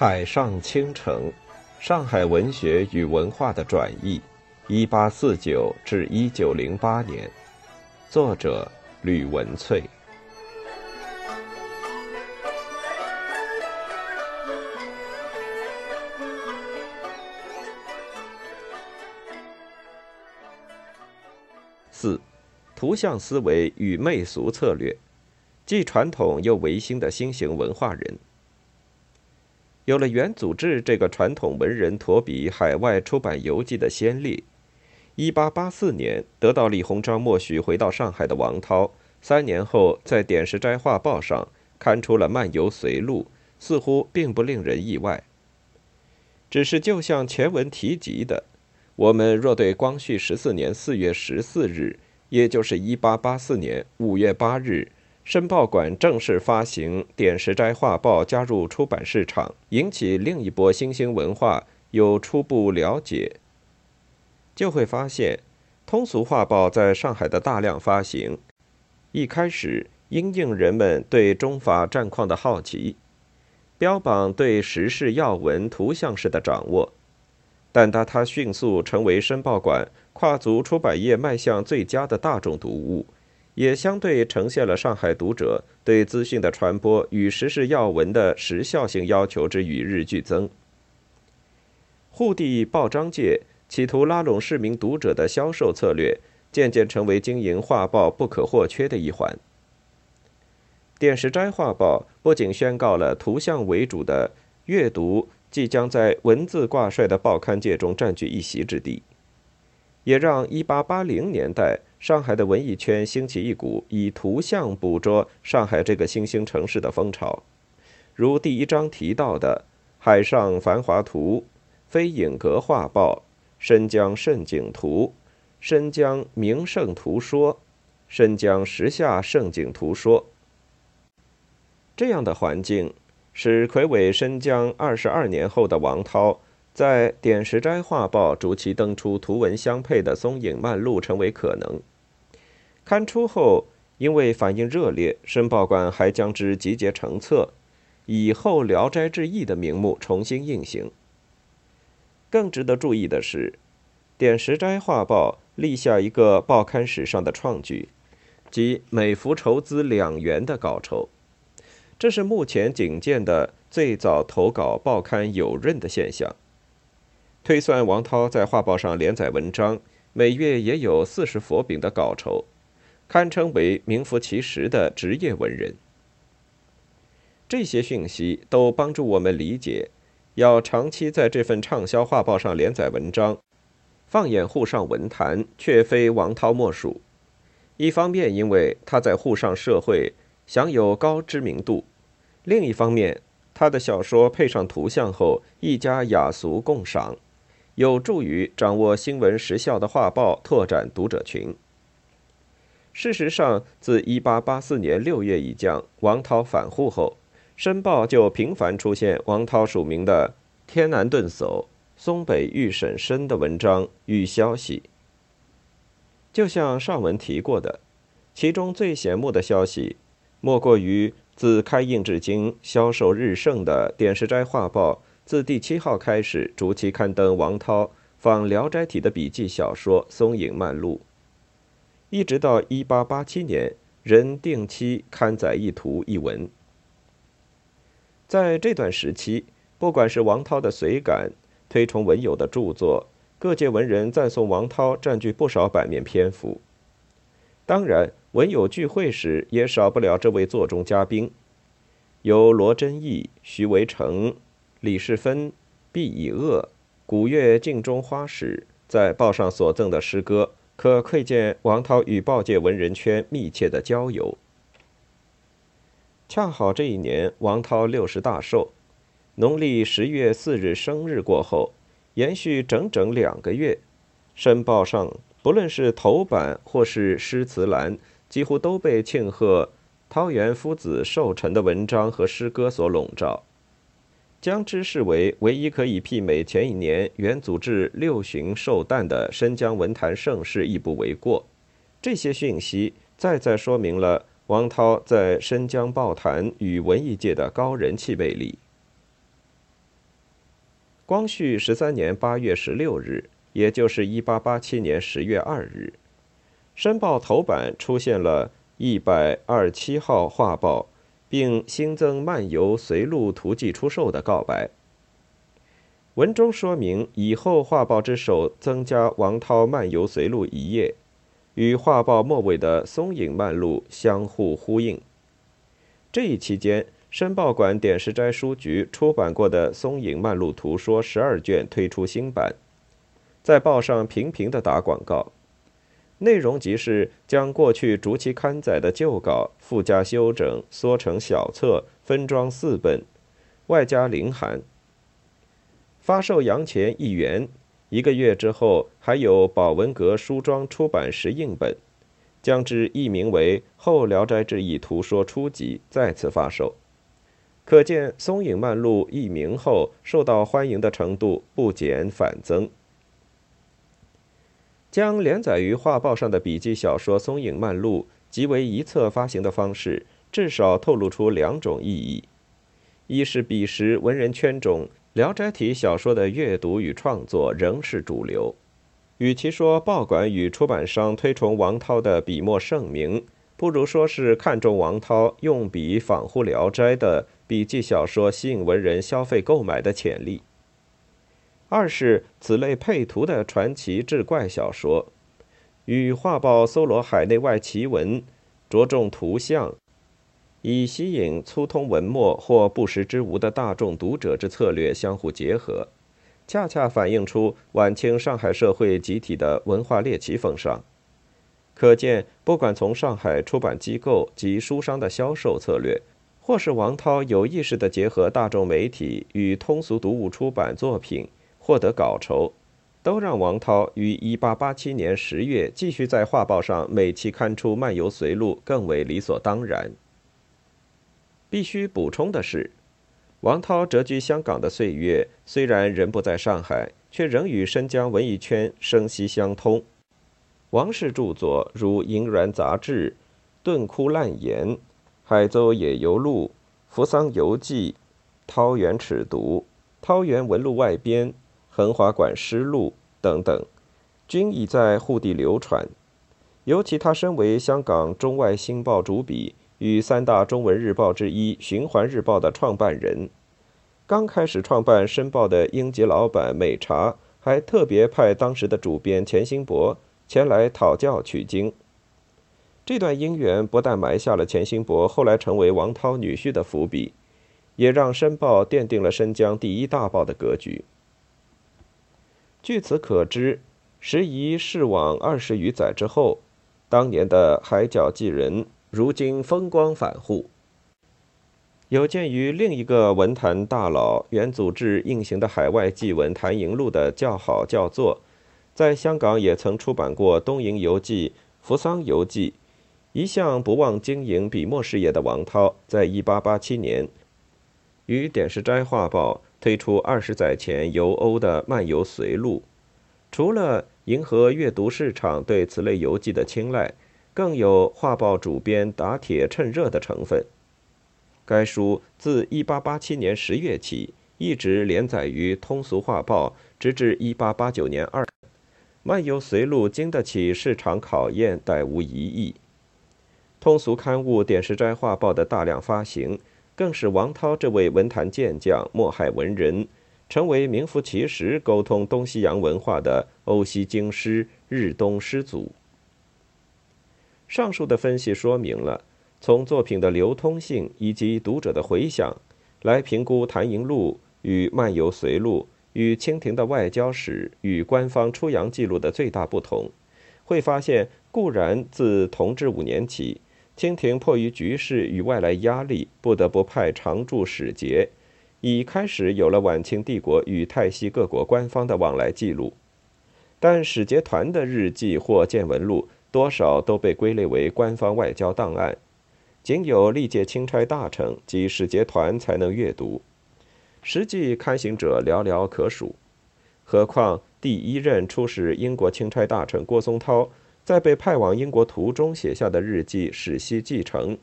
海上倾城：上海文学与文化的转译（一八四九至一九零八年），作者吕文翠。四、图像思维与媚俗策略，既传统又维新的新型文化人。有了元祖志这个传统文人驼笔海外出版游记的先例，1884年得到李鸿章默许回到上海的王涛，三年后在《点石斋画报》上刊出了《漫游随录》，似乎并不令人意外。只是就像前文提及的，我们若对光绪十四年四月十四日，也就是1884年五月八日。申报馆正式发行《点石斋画报》，加入出版市场，引起另一波新兴文化有初步了解，就会发现，通俗画报在上海的大量发行，一开始因应人们对中法战况的好奇，标榜对时事要闻图像式的掌握，但当它迅速成为申报馆跨足出版业迈向最佳的大众读物。也相对呈现了上海读者对资讯的传播与时事要闻的时效性要求之与日俱增。沪地报章界企图拉拢市民读者的销售策略，渐渐成为经营画报不可或缺的一环。电视斋画报不仅宣告了图像为主的阅读即将在文字挂帅的报刊界中占据一席之地，也让1880年代。上海的文艺圈兴起一股以图像捕捉上海这个新兴城市的风潮，如第一章提到的《海上繁华图》《飞影阁画报》《申江胜景图》《申江名胜图说》《申江时下胜景图说》。这样的环境，使魁伟申江二十二年后的王涛。在《点石斋画报》逐期登出图文相配的松影漫录成为可能。刊出后，因为反应热烈，申报馆还将之集结成册，以《后聊斋志异》的名目重新印行。更值得注意的是，《点石斋画报》立下一个报刊史上的创举，即每幅筹资两元的稿酬，这是目前仅见的最早投稿报刊有润的现象。推算王涛在画报上连载文章，每月也有四十佛饼的稿酬，堪称为名副其实的职业文人。这些讯息都帮助我们理解，要长期在这份畅销画报上连载文章，放眼沪上文坛，却非王涛莫属。一方面，因为他在沪上社会享有高知名度；另一方面，他的小说配上图像后，一家雅俗共赏。有助于掌握新闻时效的画报，拓展读者群。事实上，自1884年6月已将王涛返沪后，《申报》就频繁出现王涛署名的“天南顿叟”“松北遇审申”的文章与消息。就像上文提过的，其中最显目的消息，莫过于自开印至今销售日盛的《点石斋画报》。自第七号开始，逐期刊登王涛仿《聊斋》体的笔记小说《松影漫录》，一直到一八八七年，仍定期刊载一图一文。在这段时期，不管是王涛的随感、推崇文友的著作，各界文人赞颂王涛，占据不少版面篇幅。当然，文友聚会时也少不了这位座中嘉宾，由罗真义、徐维成。李世芬、毕以鄂、古月镜中花史在报上所赠的诗歌，可窥见王涛与报界文人圈密切的交友。恰好这一年，王涛六十大寿，农历十月四日生日过后，延续整整两个月，申报上不论是头版或是诗词栏，几乎都被庆贺涛园夫子寿辰的文章和诗歌所笼罩。将之视为唯一可以媲美前一年元祖志六旬寿诞的申江文坛盛世，亦不为过。这些讯息再再说明了王涛在申江报坛与文艺界的高人气魅力。光绪十三年八月十六日，也就是一八八七年十月二日，《申报》头版出现了一百二七号画报，并新增漫游随录图记出售的告白。文中说明，以后画报之首增加王涛漫游随录一页，与画报末尾的松影漫录相互呼应。这一期间。申报馆点石斋书局出版过的《松影漫录图说》十二卷推出新版，在报上频频的打广告，内容即是将过去逐期刊载的旧稿附加修整，缩成小册，分装四本，外加零函。发售洋钱一元，一个月之后还有宝文阁书庄出版石印本，将之译名为《后聊斋志异图说初集》，再次发售。可见《松影漫录》译名后受到欢迎的程度不减反增。将连载于画报上的笔记小说《松影漫录》集为一册发行的方式，至少透露出两种意义：一是彼时文人圈中《聊斋》体小说的阅读与创作仍是主流，与其说报馆与出版商推崇王涛的笔墨盛名，不如说是看重王涛用笔仿乎《聊斋》的。笔记小说吸引文人消费购买的潜力。二是此类配图的传奇志怪小说，与画报搜罗海内外奇闻，着重图像，以吸引粗通文墨或不识之无的大众读者之策略相互结合，恰恰反映出晚清上海社会集体的文化猎奇风尚。可见，不管从上海出版机构及书商的销售策略。或是王涛有意识地结合大众媒体与通俗读物出版作品，获得稿酬，都让王涛于1887年十月继续在画报上每期刊出漫游随录更为理所当然。必须补充的是，王涛谪居香港的岁月，虽然人不在上海，却仍与申江文艺圈生息相通。王氏著作如《银鸾杂志》《顿窟烂言》。《海州野游录》《扶桑游记》《桃源尺牍》《桃源文录外编》《横华馆诗录》等等，均已在沪地流传。尤其他身为香港中外新报主笔与三大中文日报之一《循环日报》的创办人，刚开始创办《申报》的英籍老板美茶，还特别派当时的主编钱新伯前来讨教取经。这段姻缘不但埋下了钱新伯后来成为王涛女婿的伏笔，也让《申报》奠定了申江第一大报的格局。据此可知，时移世往二十余载之后，当年的海角记人如今风光返沪。有鉴于另一个文坛大佬元祖志印行的海外祭文《谭营录》的较好叫座，在香港也曾出版过《东瀛游记》《扶桑游记》。一向不忘经营笔墨事业的王涛，在一八八七年于点石斋画报推出二十载前游欧的漫游随录，除了迎合阅读市场对此类游记的青睐，更有画报主编打铁趁热的成分。该书自一八八七年十月起一直连载于通俗画报，直至一八八九年二，漫游随录经得起市场考验，殆无疑义。通俗刊物《点石斋画报》的大量发行，更使王涛这位文坛健将、墨海文人，成为名副其实沟通东西洋文化的欧西经师、日东师祖。上述的分析说明了，从作品的流通性以及读者的回响，来评估《谭营录》与《漫游随录》与清廷的外交史与官方出洋记录的最大不同，会发现，固然自同治五年起。清廷迫于局势与外来压力，不得不派常驻使节，已开始有了晚清帝国与泰西各国官方的往来记录。但使节团的日记或见闻录，多少都被归类为官方外交档案，仅有历届钦差大臣及使节团才能阅读，实际刊行者寥寥可数。何况第一任出使英国钦差大臣郭松涛。在被派往英国途中写下的日记《史西继承》，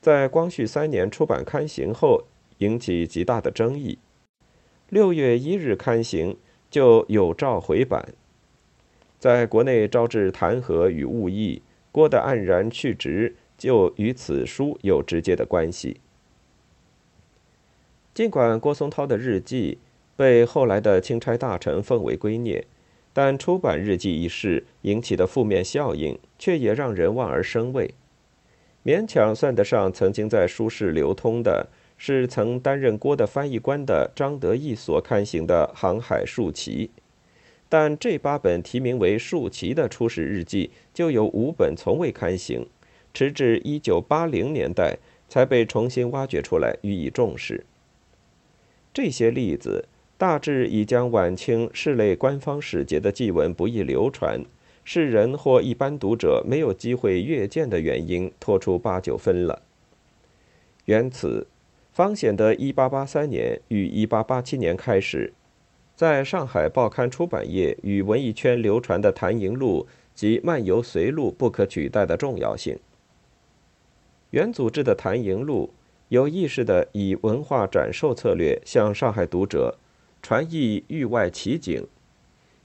在光绪三年出版刊行后，引起极大的争议。六月一日刊行，就有召回版，在国内招致弹劾与误议，郭的黯然去职，就与此书有直接的关系。尽管郭松涛的日记被后来的钦差大臣奉为圭臬，但出版日记一事引起的负面效应，却也让人望而生畏。勉强算得上曾经在书市流通的，是曾担任郭的翻译官的张德义所刊行的《航海树旗》，但这八本题名为《树旗》的初始日记，就有五本从未刊行，直至一九八零年代才被重新挖掘出来予以重视。这些例子大致已将晚清市类官方使节的祭文不易流传，世人或一般读者没有机会阅见的原因拖出八九分了。缘此，方显的1883年与1887年开始，在上海报刊出版业与文艺圈流传的《谭营录》及《漫游随录》不可取代的重要性。原组织的《谭营录》。有意识地以文化展售策略向上海读者传译域外奇景，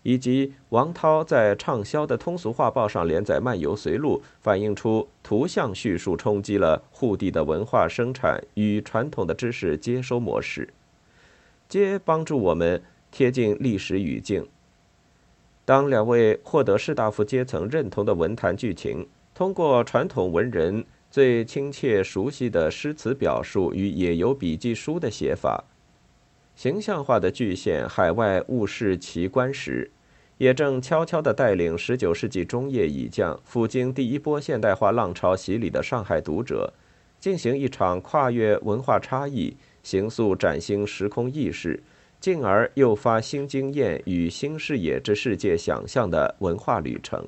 以及王涛在畅销的通俗画报上连载《漫游随录》，反映出图像叙述冲击了沪地的文化生产与传统的知识接收模式，皆帮助我们贴近历史语境。当两位获得士大夫阶层认同的文坛剧情，通过传统文人。最亲切熟悉的诗词表述与野游笔记书的写法，形象化的巨现海外物事奇观时，也正悄悄地带领十九世纪中叶已降、赴经第一波现代化浪潮洗礼的上海读者，进行一场跨越文化差异、形塑崭新时空意识，进而诱发新经验与新视野之世界想象的文化旅程。